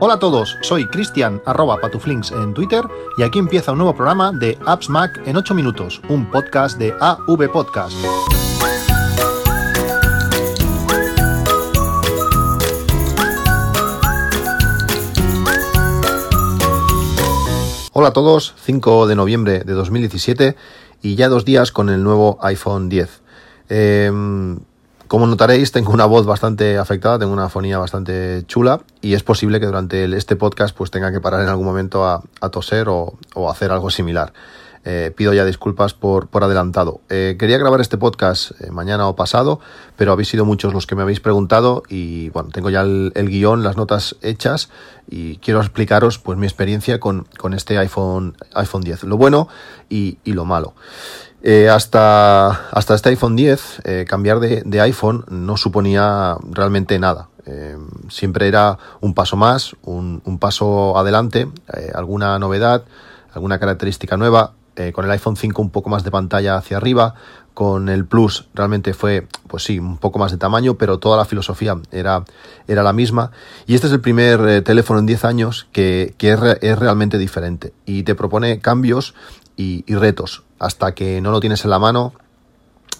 Hola a todos, soy Cristian arroba patuflinks en Twitter y aquí empieza un nuevo programa de Apps Mac en 8 minutos, un podcast de AV Podcast. Hola a todos, 5 de noviembre de 2017 y ya dos días con el nuevo iPhone 10. Como notaréis, tengo una voz bastante afectada, tengo una fonía bastante chula y es posible que durante este podcast pues tenga que parar en algún momento a, toser o, hacer algo similar. Eh, pido ya disculpas por, adelantado. Eh, quería grabar este podcast eh, mañana o pasado, pero habéis sido muchos los que me habéis preguntado y bueno, tengo ya el, guion, las notas hechas y quiero explicaros pues mi experiencia con, este iPhone, iPhone 10, lo bueno y, y lo malo. Eh, hasta, hasta este iPhone 10, eh, cambiar de, iPhone no suponía realmente nada. Eh, siempre era un paso más, un, paso adelante, alguna novedad, alguna característica nueva. Con el iPhone 5 un poco más de pantalla hacia arriba, con el Plus realmente fue, pues sí, un poco más de tamaño, pero toda la filosofía era, era la misma. Y este es el primer teléfono en 10 años que, es, es, realmente diferente y te propone cambios y, retos. Hasta que no lo tienes en la mano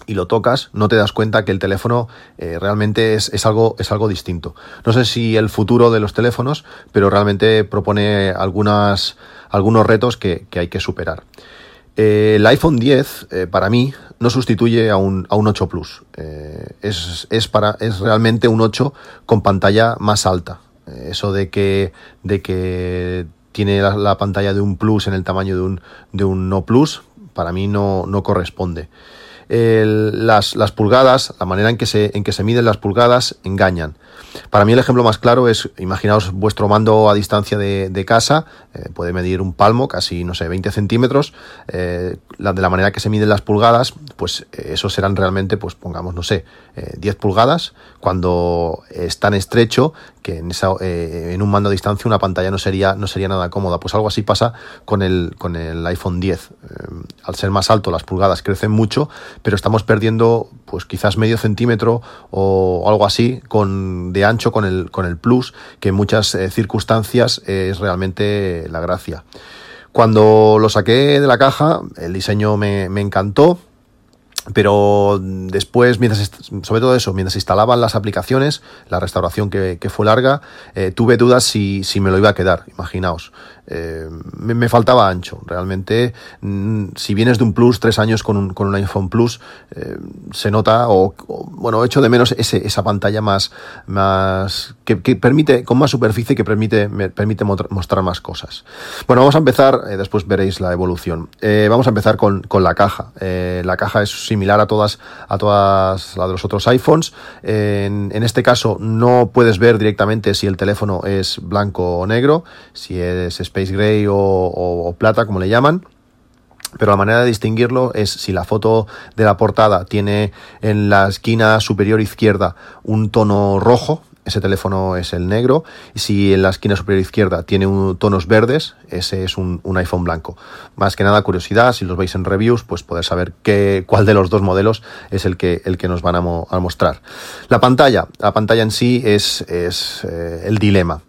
y lo tocas, no te das cuenta que el teléfono eh, realmente es, algo, es algo distinto. No sé si el futuro de los teléfonos, pero realmente propone algunas, algunos retos que, hay que superar. Eh, el iPhone 10, eh, para mí, no sustituye a un, a un 8 Plus. es, es, para, es realmente un 8 con pantalla más alta. eso de que, de que tiene la, pantalla de un Plus en el tamaño de un, de un No Plus, para mí no, no corresponde. Las, las, pulgadas, la manera en que, se, en que se miden las pulgadas, engañan. Para mí el ejemplo más claro es, imaginaos vuestro mando a distancia de, casa, eh, puede medir un palmo, casi, no sé, 20 centímetros, eh, la, de la manera que se miden las pulgadas, pues eh, eso serán realmente, pues pongamos, no sé, 10 pulgadas, cuando es tan estrecho que en, esa, en un mando a distancia una pantalla no sería, no sería nada cómoda. Pues algo así pasa con el, con el iPhone 10. al ser más alto las pulgadas crecen mucho, pero estamos perdiendo pues quizás medio centímetro o algo así con de ancho con el, con el Plus, que en muchas eh, circunstancias es realmente la gracia. Cuando lo saqué de la caja, el diseño me, encantó, pero después, mientras, sobre todo eso, mientras instalaban las aplicaciones, la restauración que, fue larga, eh, tuve dudas si, si, me lo iba a quedar, imaginaos. Eh, me, faltaba ancho, realmente. Mm, si vienes de un Plus, tres años con un, con un iPhone Plus, eh, se nota, o, bueno, echo de menos ese, esa pantalla más, más que, permite, con más superficie, que permite, permite mostrar más cosas. Bueno, vamos a empezar, después veréis la evolución. vamos a empezar con, con la caja. la caja es similar a todas, a todas las de los otros iPhones. En, este caso no puedes ver directamente si el teléfono es blanco o negro, si es Space Gray o, plata, como le llaman. Pero la manera de distinguirlo es si la foto de la portada tiene en la esquina superior izquierda un tono rojo, ese teléfono es el negro. Y si en la esquina superior izquierda tiene tonos verdes, ese es un, iPhone blanco. Más que nada curiosidad, si los veis en reviews, pues poder saber qué, cuál de los dos modelos es el que, el que nos van a, mostrar. La pantalla, la pantalla en sí es, es eh, el dilema.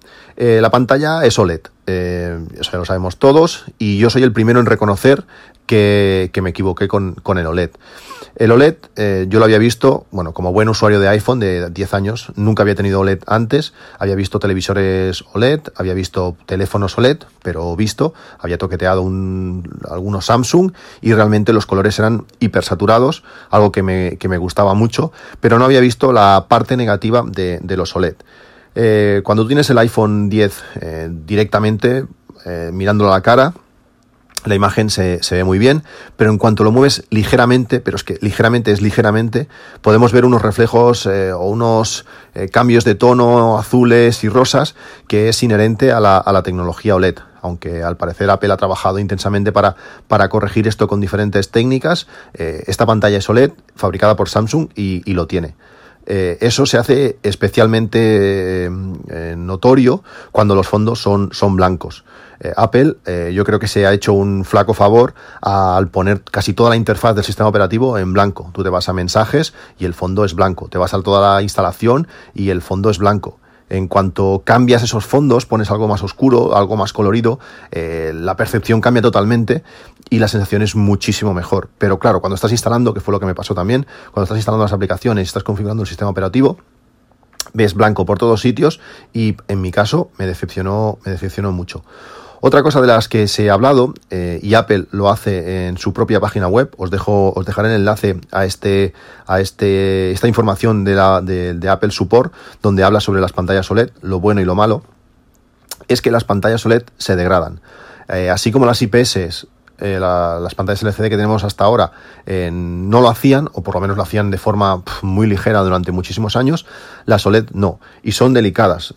Eh, la pantalla es OLED, eh, eso ya lo sabemos todos, y yo soy el primero en reconocer que, me equivoqué con, el OLED. El OLED eh, yo lo había visto, bueno, como buen usuario de iPhone de 10 años, nunca había tenido OLED antes, había visto televisores OLED, había visto teléfonos OLED, pero visto, había toqueteado un, algunos Samsung y realmente los colores eran hipersaturados, algo que me, gustaba mucho, pero no había visto la parte negativa de los OLED. Eh, cuando tienes el iPhone 10 eh, directamente, mirándolo a la cara, la imagen se, ve muy bien, pero en cuanto lo mueves ligeramente, pero es que ligeramente es ligeramente, podemos ver unos reflejos eh, o unos eh, cambios de tono azules y rosas que es inherente a la, tecnología OLED. Aunque al parecer Apple ha trabajado intensamente para, corregir esto con diferentes técnicas, eh, esta pantalla es OLED, fabricada por Samsung y, lo tiene. Eso se hace especialmente notorio cuando los fondos son, son blancos. Eh, Apple eh, yo creo que se ha hecho un flaco favor al poner casi toda la interfaz del sistema operativo en blanco. Tú te vas a mensajes y el fondo es blanco. Te vas a toda la instalación y el fondo es blanco. En cuanto cambias esos fondos, pones algo más oscuro, algo más colorido, eh, la percepción cambia totalmente y la sensación es muchísimo mejor. Pero claro, cuando estás instalando, que fue lo que me pasó también, cuando estás instalando las aplicaciones estás configurando el sistema operativo, ves blanco por todos sitios y en mi caso me decepcionó, me decepcionó mucho. Otra cosa de las que se ha hablado, eh, y Apple lo hace en su propia página web, os dejo, os dejaré el enlace a este, a este, esta información de, Apple Support, donde habla sobre las pantallas OLED, lo bueno y lo malo, es que las pantallas OLED se degradan. Eh, así como las IPS eh, las pantallas LCD que tenemos hasta ahora no lo hacían, o por lo menos lo hacían de forma muy ligera durante muchísimos años, las OLED no, y son delicadas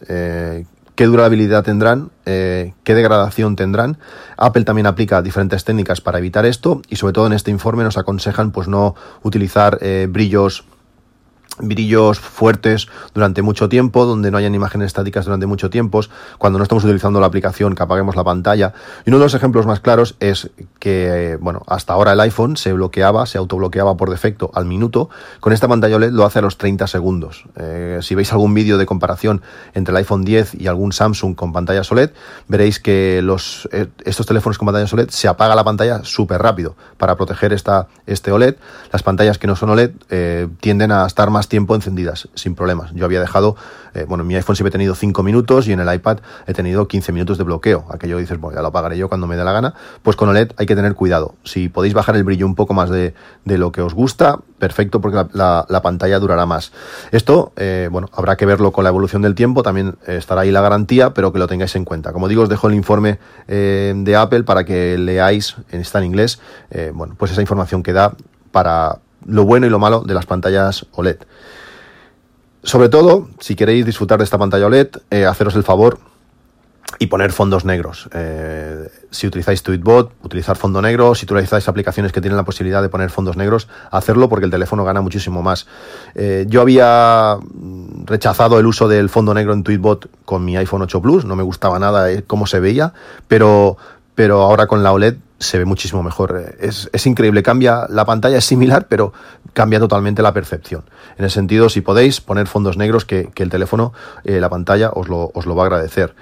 qué durabilidad tendrán, eh, qué degradación tendrán. Apple también aplica diferentes técnicas para evitar esto y sobre todo en este informe nos aconsejan pues no utilizar eh, brillos brillos fuertes durante mucho tiempo, donde no hayan imágenes estáticas durante mucho tiempo, cuando no estamos utilizando la aplicación, que apaguemos la pantalla. Y uno de los ejemplos más claros es que, bueno, hasta ahora el iPhone se bloqueaba, se autobloqueaba por defecto al minuto. Con esta pantalla OLED lo hace a los 30 segundos. Eh, si veis algún vídeo de comparación entre el iPhone 10 y algún Samsung con pantalla OLED, veréis que los, eh, estos teléfonos con pantalla OLED se apaga la pantalla súper rápido para proteger esta, este OLED. Las pantallas que no son OLED eh, tienden a estar más tiempo encendidas, sin problemas. Yo había dejado, eh, bueno, en mi iPhone siempre he tenido 5 minutos y en el iPad he tenido 15 minutos de bloqueo. Aquello dices, bueno, ya lo apagaré yo cuando me dé la gana. Pues con OLED hay que tener cuidado. Si podéis bajar el brillo un poco más de, lo que os gusta, perfecto, porque la, pantalla durará más. Esto, eh, bueno, habrá que verlo con la evolución del tiempo, también estará ahí la garantía, pero que lo tengáis en cuenta. Como digo, os dejo el informe eh, de Apple para que leáis, está en inglés, bueno, pues esa información que da para lo bueno y lo malo de las pantallas OLED. Sobre todo, si queréis disfrutar de esta pantalla OLED, eh, haceros el favor y poner fondos negros. Eh, si utilizáis Tweetbot, utilizar fondo negro. Si utilizáis aplicaciones que tienen la posibilidad de poner fondos negros, hacerlo porque el teléfono gana muchísimo más. Eh, yo había rechazado el uso del fondo negro en Tweetbot con mi iPhone 8 Plus, no me gustaba nada cómo se veía, pero, pero ahora con la OLED se ve muchísimo mejor. Es, es, increíble, cambia, la pantalla es similar, pero cambia totalmente la percepción. En el sentido, si podéis poner fondos negros, que, el teléfono, eh, la pantalla, os lo, os lo va a agradecer.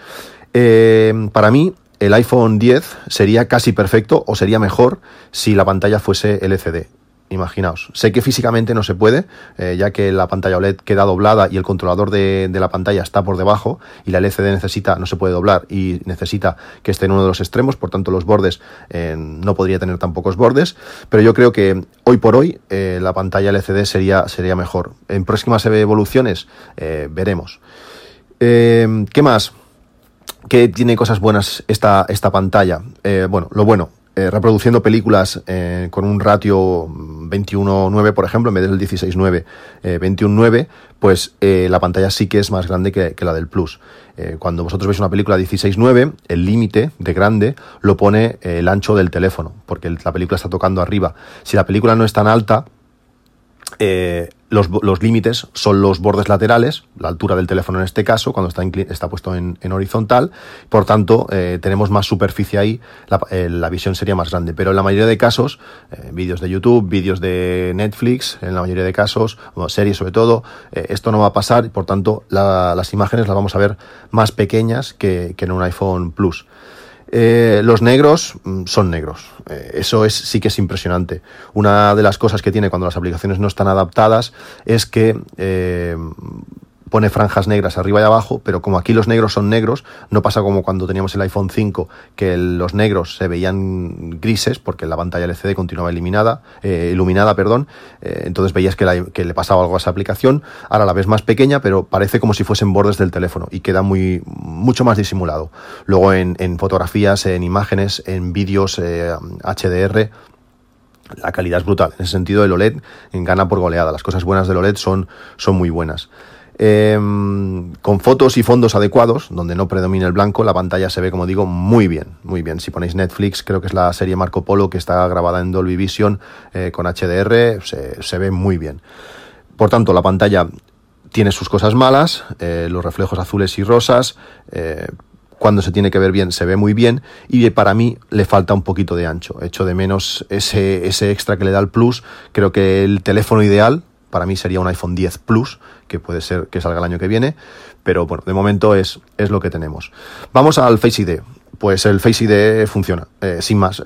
Eh, para mí, el iPhone 10 sería casi perfecto o sería mejor si la pantalla fuese LCD imaginaos. Sé que físicamente no se puede, eh, ya que la pantalla OLED queda doblada y el controlador de, la pantalla está por debajo y la LCD necesita, no se puede doblar y necesita que esté en uno de los extremos, por tanto los bordes eh, no podría tener tan pocos bordes, pero yo creo que hoy por hoy eh, la pantalla LCD sería, sería mejor. En próximas evoluciones veremos. ¿Qué más? ¿Qué tiene cosas buenas esta, esta pantalla? bueno, lo bueno, eh, reproduciendo películas eh, con un ratio 21.9, por ejemplo, en vez del 16.9, eh, 21.9, pues eh, la pantalla sí que es más grande que la del Plus. cuando vosotros veis una película 16.9, el límite de grande lo pone el ancho del teléfono, porque la película está tocando arriba. Si la película no es tan alta, eh, los, límites son los bordes laterales, la altura del teléfono en este caso, cuando está, está puesto en, horizontal, por tanto eh, tenemos más superficie ahí, eh, la, visión sería más grande. Pero en la mayoría de casos, vídeos de YouTube, vídeos de Netflix, en la mayoría de casos, series sobre todo, esto no va a pasar y por tanto las imágenes las vamos a ver más pequeñas que en un iPhone Plus. Eh, los negros mm, son negros. Eh, eso es, sí que es impresionante. Una de las cosas que tiene cuando las aplicaciones no están adaptadas es que eh, pone franjas negras arriba y abajo, pero como aquí los negros son negros, no pasa como cuando teníamos el iPhone 5, que los negros se veían grises, porque la pantalla LCD continuaba eliminada, eh, iluminada, perdón, eh, entonces veías que, le pasaba algo a esa aplicación, ahora la ves más pequeña, pero parece como si fuesen bordes del teléfono y queda muy, mucho más disimulado. Luego en, fotografías, en imágenes, en vídeos HDR, eh, la calidad es brutal. En ese sentido, el OLED gana por goleada. Las cosas buenas del OLED son, son muy buenas. Em, con fotos y fondos adecuados, donde no predomina el blanco, la pantalla se ve, como digo, muy bien, muy bien. Si ponéis Netflix, creo que es la serie Marco Polo que está grabada en Dolby Vision eh, con HDR, se, ve muy bien. Por tanto, la pantalla tiene sus cosas malas, eh, los reflejos azules y rosas, eh, cuando se tiene que ver bien se ve muy bien y para mí le falta un poquito de ancho. Echo de menos ese, ese extra que le da el plus. Creo que el teléfono ideal para mí sería un iPhone 10 Plus, que puede ser que salga el año que viene, pero bueno, de momento es, es lo que tenemos. Vamos al Face ID. Pues el Face ID funciona, eh, sin más.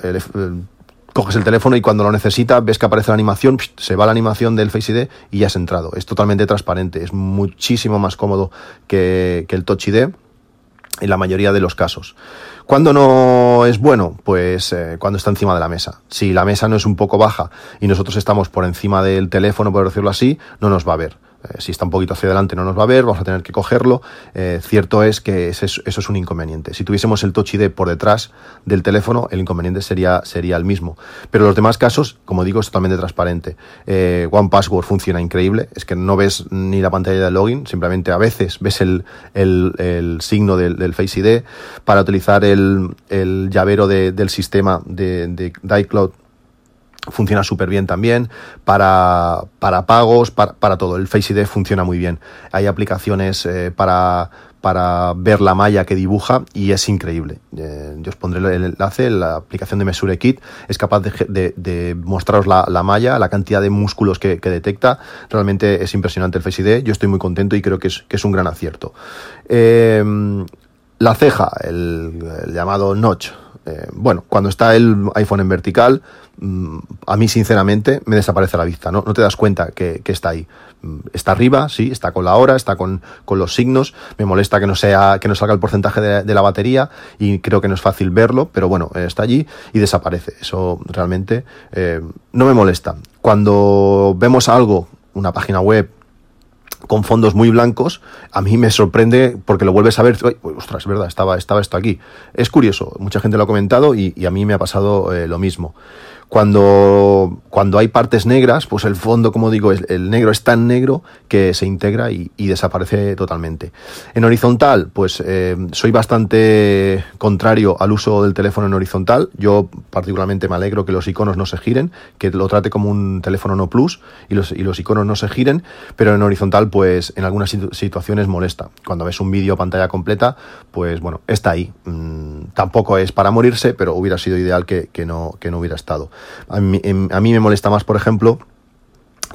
coges el teléfono y cuando lo necesitas ves que aparece la animación, se va la animación del Face ID y ya has entrado. Es totalmente transparente, es muchísimo más cómodo que, que el Touch ID en la mayoría de los casos. ¿Cuándo no es bueno? Pues eh, cuando está encima de la mesa. Si la mesa no es un poco baja y nosotros estamos por encima del teléfono, por decirlo así, no nos va a ver. Eh, si está un poquito hacia adelante no nos va a ver, vamos a tener que cogerlo. Eh, cierto es que eso, es un inconveniente. Si tuviésemos el Touch ID por detrás del teléfono, el inconveniente sería, sería el mismo. Pero los demás casos, como digo, es totalmente transparente. Eh, One Password funciona increíble, es que no ves ni la pantalla de login, simplemente a veces ves el, signo del, Face ID. Para utilizar el, llavero del sistema de, de, de iCloud funciona súper bien también para, para pagos, para, para, todo. El Face ID funciona muy bien. Hay aplicaciones eh, para, para ver la malla que dibuja y es increíble. Eh, yo os pondré el enlace, la aplicación de Mesure Kit es capaz de, mostraros la, la, malla, la cantidad de músculos que, que, detecta. Realmente es impresionante el Face ID. Yo estoy muy contento y creo que es, que es un gran acierto. Eh, la ceja, el, el llamado notch. Bueno, cuando está el iPhone en vertical, Mm, a mí sinceramente me desaparece la vista, ¿no? No te das cuenta que, está ahí. Mm, está arriba, sí, está con la hora, está con, los signos. Me molesta que no sea, que no salga el porcentaje de, la batería y creo que no es fácil verlo, pero bueno, está allí y desaparece. Eso realmente eh, no me molesta. Cuando vemos algo, una página web, con fondos muy blancos, a mí me sorprende porque lo vuelves a ver, ostras, es verdad, estaba, estaba esto aquí. Es curioso, mucha gente lo ha comentado y, a mí me ha pasado eh, lo mismo. Cuando, cuando hay partes negras, pues el fondo, como digo, el negro es tan negro que se integra y, desaparece totalmente. En horizontal, pues eh, soy bastante contrario al uso del teléfono en horizontal. Yo particularmente me alegro que los iconos no se giren, que lo trate como un teléfono no plus y los, y los iconos no se giren, pero en horizontal, pues en algunas situaciones molesta. Cuando ves un vídeo pantalla completa, pues bueno, está ahí. Mm, tampoco es para morirse, pero hubiera sido ideal que, no, que no hubiera estado. A mí, a mí me molesta más, por ejemplo,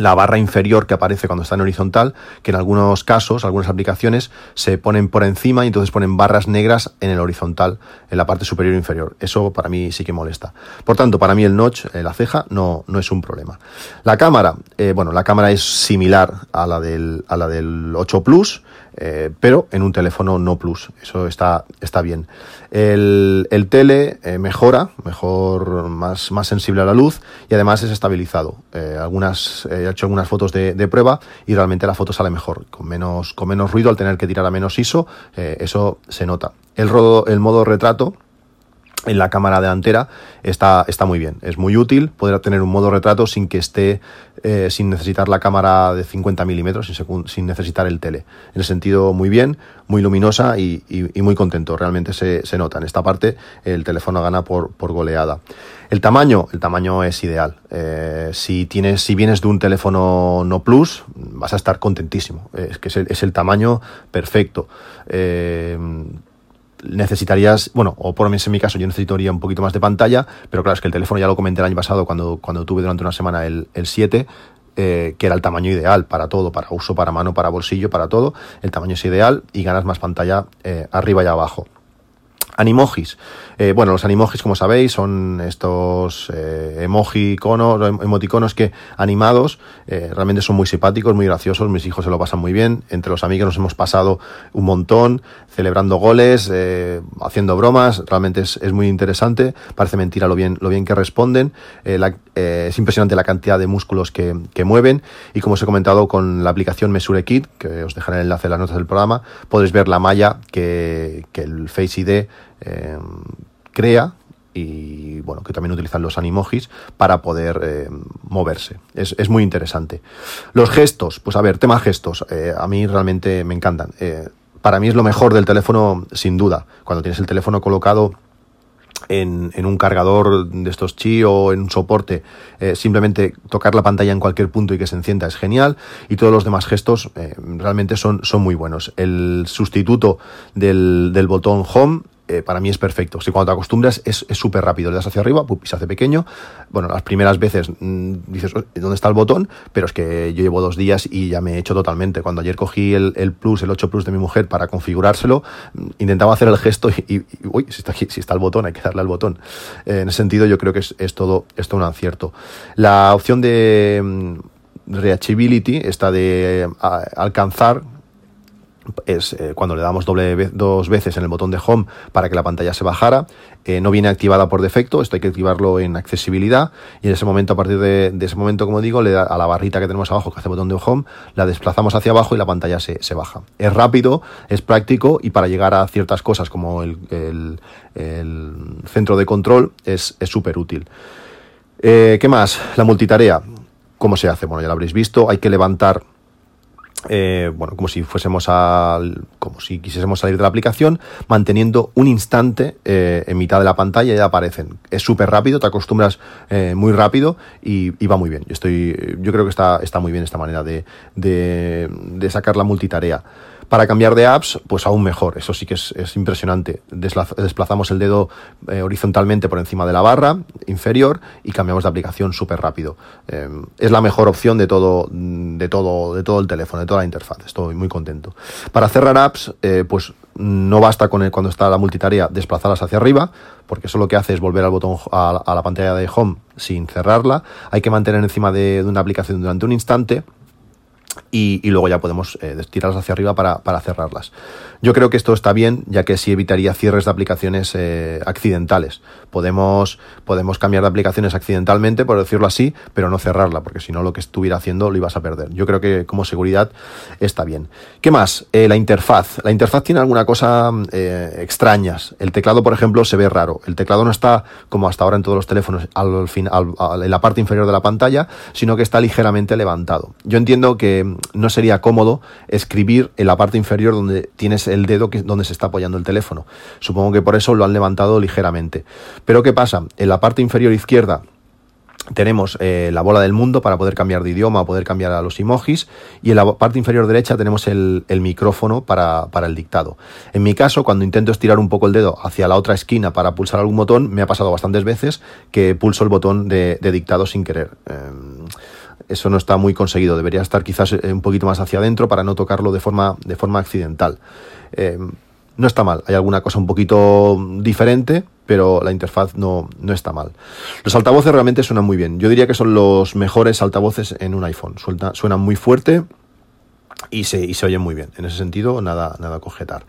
la barra inferior que aparece cuando está en horizontal, que en algunos casos, algunas aplicaciones, se ponen por encima y entonces ponen barras negras en el horizontal, en la parte superior e inferior. Eso para mí sí que molesta. Por tanto, para mí el notch, eh, la ceja, no, no es un problema. La cámara, eh, bueno, la cámara es similar a la del, a la del 8 Plus, eh, pero en un teléfono no plus. Eso está, está bien. El, el tele mejora, mejor, más, más sensible a la luz y además es estabilizado. Algunas, he hecho algunas fotos de, prueba y realmente la foto sale mejor, con menos, con menos ruido al tener que tirar a menos ISO, eso se nota. El modo retrato, en la cámara delantera está, está muy bien. Es muy útil poder tener un modo retrato sin que esté, eh, sin necesitar la cámara de 50 milímetros, sin, sin, necesitar el tele. En el sentido, muy bien, muy luminosa y, y, muy contento. Realmente se, se, nota. En esta parte el teléfono gana por, por goleada. El tamaño, el tamaño es ideal. Eh, si tienes, si vienes de un teléfono no plus, vas a estar contentísimo. Es que es el, tamaño perfecto. Eh, necesitarías, bueno, o por lo menos en mi caso yo necesitaría un poquito más de pantalla, pero claro, es que el teléfono ya lo comenté el año pasado cuando, cuando tuve durante una semana el, el 7, eh, que era el tamaño ideal para todo, para uso, para mano, para bolsillo, para todo. El tamaño es ideal y ganas más pantalla arriba y abajo. Animojis. Eh, bueno, los animojis, como sabéis, son estos eh, emoji iconos, emoticonos que animados eh, realmente son muy simpáticos, muy graciosos. Mis hijos se lo pasan muy bien. Entre los amigos nos hemos pasado un montón, celebrando goles, eh, haciendo bromas. Realmente es, es, muy interesante. Parece mentira lo bien, lo bien que responden. Eh, la, es impresionante la cantidad de músculos que, que, mueven. Y como os he comentado, con la aplicación Mesure Kit, que os dejaré el enlace en las notas del programa, podéis ver la malla que, que el Face ID eh, crea y bueno, que también utilizan los animojis para poder eh, moverse. Es, es, muy interesante. Los gestos, pues a ver, tema gestos, eh, a mí realmente me encantan. Eh, para mí es lo mejor del teléfono, sin duda. Cuando tienes el teléfono colocado en, en, un cargador de estos chi o en un soporte, simplemente tocar la pantalla en cualquier punto y que se encienda es genial. Y todos los demás gestos realmente son, son muy buenos. El sustituto del, del botón Home eh, para mí es perfecto. Si cuando te acostumbras es súper rápido, le das hacia arriba y se hace pequeño. Bueno, las primeras veces mm, dices, ¿dónde está el botón? Pero es que yo llevo dos días y ya me he hecho totalmente. Cuando ayer cogí el, Plus, el 8 Plus de mi mujer para configurárselo, mm, intentaba hacer el gesto y, uy, si está, aquí, si está el botón, hay que darle al botón. Eh, en ese sentido yo creo que es, todo, es todo un acierto. La opción de mm, reachability, esta de alcanzar es eh, cuando le damos doble dos veces en el botón de home para que la pantalla se bajara. Eh, no viene activada por defecto, esto hay que activarlo en accesibilidad y en ese momento, a partir de, ese momento, como digo, le da a la barrita que tenemos abajo que hace el botón de home, la desplazamos hacia abajo y la pantalla se, baja. Es rápido, es práctico y para llegar a ciertas cosas como el, centro de control es súper útil. Eh, ¿Qué más? La multitarea. ¿Cómo se hace? Bueno, ya lo habréis visto, hay que levantar eh, bueno, como si fuésemos al, como si quisiésemos salir de la aplicación, manteniendo un instante eh, en mitad de la pantalla y ya aparecen. Es súper rápido, te acostumbras eh, muy rápido y, va muy bien. Yo estoy, yo creo que está, está muy bien esta manera de, de sacar la multitarea. Para cambiar de apps, pues aún mejor. Eso sí que es, impresionante. Desplazamos el dedo eh, horizontalmente por encima de la barra inferior y cambiamos de aplicación súper rápido. Eh, es la mejor opción de todo, de todo, de todo el teléfono, de toda la interfaz. Estoy muy contento. Para cerrar apps, eh, pues no basta con el, cuando está la multitarea desplazarlas hacia arriba, porque eso lo que hace es volver al botón a, la pantalla de home sin cerrarla. Hay que mantener encima de una aplicación durante un instante y, luego ya podemos eh, tirarlas hacia arriba para, para, cerrarlas. Yo creo que esto está bien, ya que sí evitaría cierres de aplicaciones eh, accidentales. Podemos, podemos cambiar de aplicaciones accidentalmente, por decirlo así, pero no cerrarla, porque si no lo que estuviera haciendo lo ibas a perder. Yo creo que como seguridad está bien. ¿Qué más? Eh, la interfaz. La interfaz tiene alguna cosa eh, extrañas. El teclado, por ejemplo, se ve raro. El teclado no está, como hasta ahora en todos los teléfonos, al, fin, en la parte inferior de la pantalla, sino que está ligeramente levantado. Yo entiendo que no sería cómodo escribir en la parte inferior donde tienes el dedo que, donde se está apoyando el teléfono. Supongo que por eso lo han levantado ligeramente. Pero ¿qué pasa? En la parte inferior izquierda tenemos eh, la bola del mundo para poder cambiar de idioma o poder cambiar a los emojis y en la parte inferior derecha tenemos el, micrófono para, el dictado. En mi caso, cuando intento estirar un poco el dedo hacia la otra esquina para pulsar algún botón, me ha pasado bastantes veces que pulso el botón de, dictado sin querer. Em, eso no está muy conseguido. Debería estar quizás eh, un poquito más hacia adentro para no tocarlo de forma, de forma accidental. Eh, no está mal. Hay alguna cosa un poquito diferente, pero la interfaz no, no está mal. Los altavoces realmente suenan muy bien. Yo diría que son los mejores altavoces en un iPhone. suenan muy fuerte y se, y se oyen muy bien. En ese sentido, nada, nada a.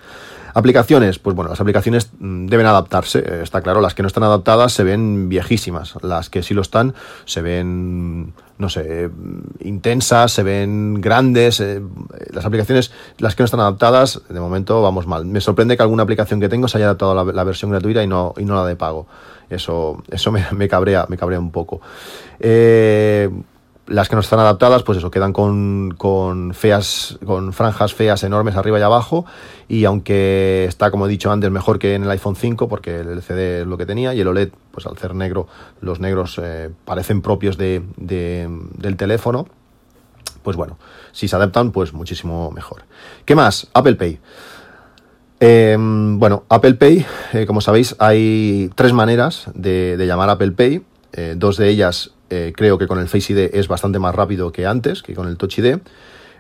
Aplicaciones, pues bueno, las aplicaciones mm, deben adaptarse, eh, está claro, las que no están adaptadas se ven viejísimas, las que sí lo están se ven, no sé, intensas, se ven grandes, eh, las aplicaciones, las que no están adaptadas, de momento vamos mal. Me sorprende que alguna aplicación que tengo se haya adaptado a la, versión gratuita y no, y no la de pago. Eso, eso me, me cabrea, me cabrea un poco. Eh, las que no están adaptadas, pues eso, quedan con, con, feas, con franjas feas enormes arriba y abajo. Y aunque está, como he dicho antes, mejor que en el iPhone 5, porque el LCD es lo que tenía, y el OLED, pues al ser negro, los negros eh, parecen propios de, del teléfono. Pues bueno, si se adaptan, pues muchísimo mejor. ¿Qué más? Apple Pay. Em, bueno, Apple Pay, eh, como sabéis, hay tres maneras de, de llamar Apple Pay. Eh, dos de ellas eh, creo que con el Face ID es bastante más rápido que antes, que con el Touch ID.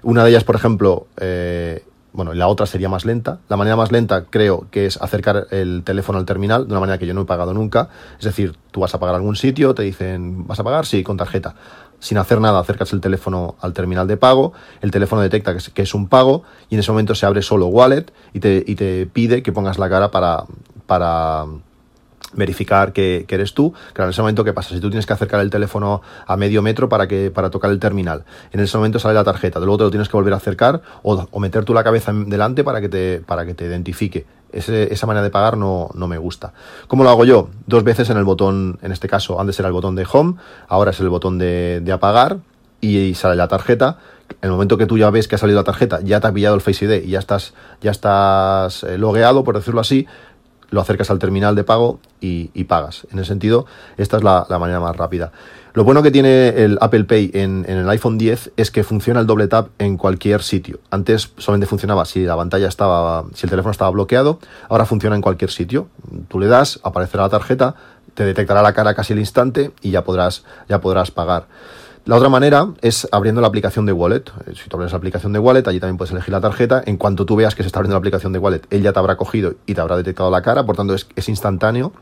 Una de ellas, por ejemplo, eh, bueno, la otra sería más lenta. La manera más lenta creo que es acercar el teléfono al terminal de una manera que yo no he pagado nunca. Es decir, tú vas a pagar algún sitio, te dicen, ¿vas a pagar? Sí, con tarjeta. Sin hacer nada, acercas el teléfono al terminal de pago, el teléfono detecta que es, que es un pago y en ese momento se abre solo Wallet y te, y te pide que pongas la cara para, para verificar que, eres tú. Claro, en ese momento, ¿qué pasa? Si tú tienes que acercar el teléfono a medio metro para, que, para tocar el terminal, en ese momento sale la tarjeta, luego te lo tienes que volver a acercar o, meter tú la cabeza delante para que te, para que te identifique. esa manera de pagar no, no, me gusta. ¿Cómo lo hago yo? Dos veces en el botón, en este caso, antes era el botón de home, ahora es el botón de, apagar y, sale la tarjeta. En el momento que tú ya ves que ha salido la tarjeta, ya te ha pillado el Face ID y ya estás, ya estás eh, logueado, por decirlo así, lo acercas al terminal de pago y, pagas. En ese sentido, esta es la, manera más rápida. Lo bueno que tiene el Apple Pay en, el iPhone 10 es que funciona el doble tap en cualquier sitio. Antes solamente funcionaba si la pantalla estaba, si el teléfono estaba bloqueado, ahora funciona en cualquier sitio. Tú le das, aparecerá la tarjeta, te detectará la cara casi al instante y ya podrás, ya podrás pagar. La otra manera es abriendo la aplicación de Wallet. Eh, si tú abres la aplicación de Wallet, allí también puedes elegir la tarjeta. En cuanto tú veas que se está abriendo la aplicación de Wallet, él ya te habrá cogido y te habrá detectado la cara, por tanto es, es instantáneo.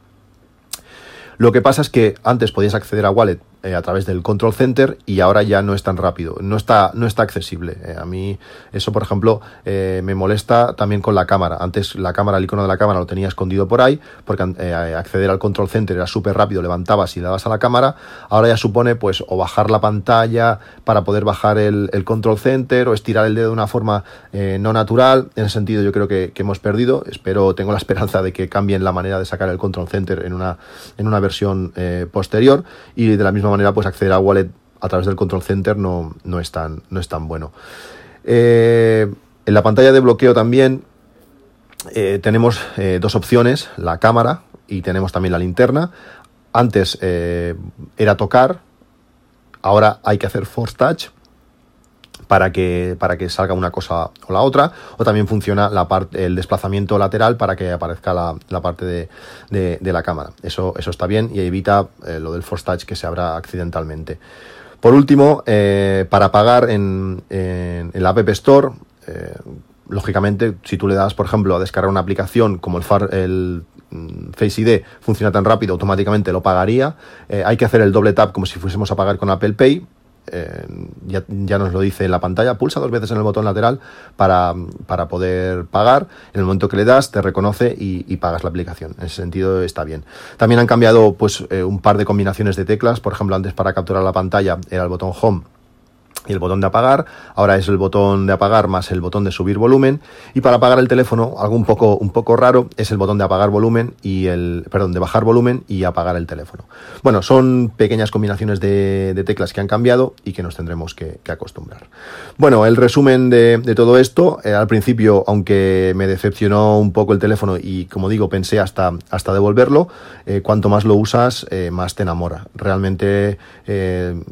Lo que pasa es que antes podías acceder a Wallet eh, a través del control center y ahora ya no es tan rápido, no está, no está accesible. Eh, a mí eso, por ejemplo, eh, me molesta también con la cámara. Antes la cámara, el icono de la cámara lo tenía escondido por ahí, porque acceder al control center era súper rápido, levantabas y dabas a la cámara. Ahora ya supone pues o bajar la pantalla para poder bajar el, control center o estirar el dedo de una forma no natural. En ese sentido yo creo que, hemos perdido. Espero, tengo la esperanza de que cambien la manera de sacar el control center en una, en una versión posterior y de la misma manera, pues acceder a Wallet a través del Control Center no, no, es, tan, no es tan bueno. Eh, en la pantalla de bloqueo también eh, tenemos eh, dos opciones, la cámara y tenemos también la linterna. Antes era tocar, ahora hay que hacer Force Touch para que, para que salga una cosa o la otra, o también funciona la parte, el desplazamiento lateral para que aparezca la, parte de, la cámara. Eso, eso está bien y evita eh, lo del force touch que se abra accidentalmente. Por último, eh, para pagar en, en, la App Store, eh, lógicamente, si tú le das, por ejemplo, a descargar una aplicación como el mm, Face ID funciona tan rápido, automáticamente lo pagaría. hay que hacer el doble tap como si fuésemos a pagar con Apple Pay, eh, ya, nos lo dice la pantalla, pulsa dos veces en el botón lateral para, poder pagar. En el momento que le das, te reconoce y, pagas la aplicación. En ese sentido está bien. También han cambiado pues, eh, un par de combinaciones de teclas. Por ejemplo, antes para capturar la pantalla era el botón Home y el botón de apagar. Ahora es el botón de apagar más el botón de subir volumen. Y para apagar el teléfono, algo un poco, un poco raro, es el botón de apagar volumen y el, perdón, de bajar volumen y apagar el teléfono. Bueno, son pequeñas combinaciones de, teclas que han cambiado y que nos tendremos que, acostumbrar. Bueno, el resumen de, todo esto, eh, al principio, aunque me decepcionó un poco el teléfono y como digo, pensé hasta, hasta devolverlo, eh, cuanto más lo usas, eh, más te enamora. Realmente,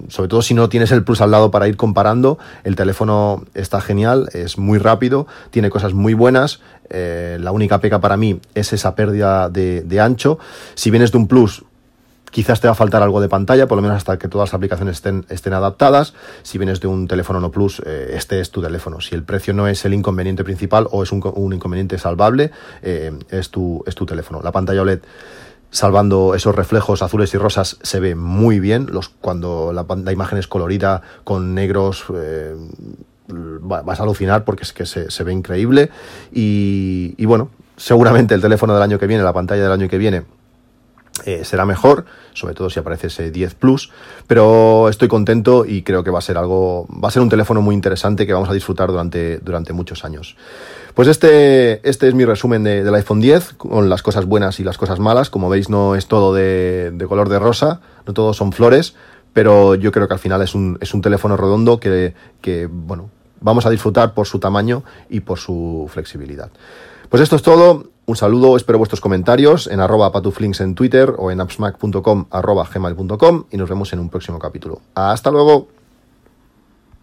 sobre todo si no tienes el plus al lado para ir comparando, el teléfono está genial, es muy rápido, tiene cosas muy buenas. Eh, la única peca para mí es esa pérdida de, ancho. Si vienes de un Plus, quizás te va a faltar algo de pantalla, por lo menos hasta que todas las aplicaciones estén, adaptadas. Si vienes de un teléfono no Plus, eh, este es tu teléfono. Si el precio no es el inconveniente principal o es un, inconveniente salvable, eh, es, tu, es tu teléfono. La pantalla OLED salvando esos reflejos azules y rosas, se ve muy bien. Los, cuando la, imagen es colorida con negros, eh, vas a alucinar porque es que se, ve increíble. Y, bueno, seguramente el teléfono del año que viene, la pantalla del año que viene, eh, será mejor, sobre todo si aparece ese 10 Plus, pero estoy contento y creo que va a ser algo, va a ser un teléfono muy interesante que vamos a disfrutar durante, durante muchos años. Pues este, este es mi resumen del iPhone 10, con las cosas buenas y las cosas malas. Como veis, no es todo de, color de rosa, no todos son flores, pero yo creo que al final es un, es un teléfono redondo que, que, bueno, vamos a disfrutar por su tamaño y por su flexibilidad. Pues esto es todo. Un saludo, espero vuestros comentarios en arroba patuflinks en Twitter o en appsmac.com arroba gmail.com y nos vemos en un próximo capítulo. Hasta luego.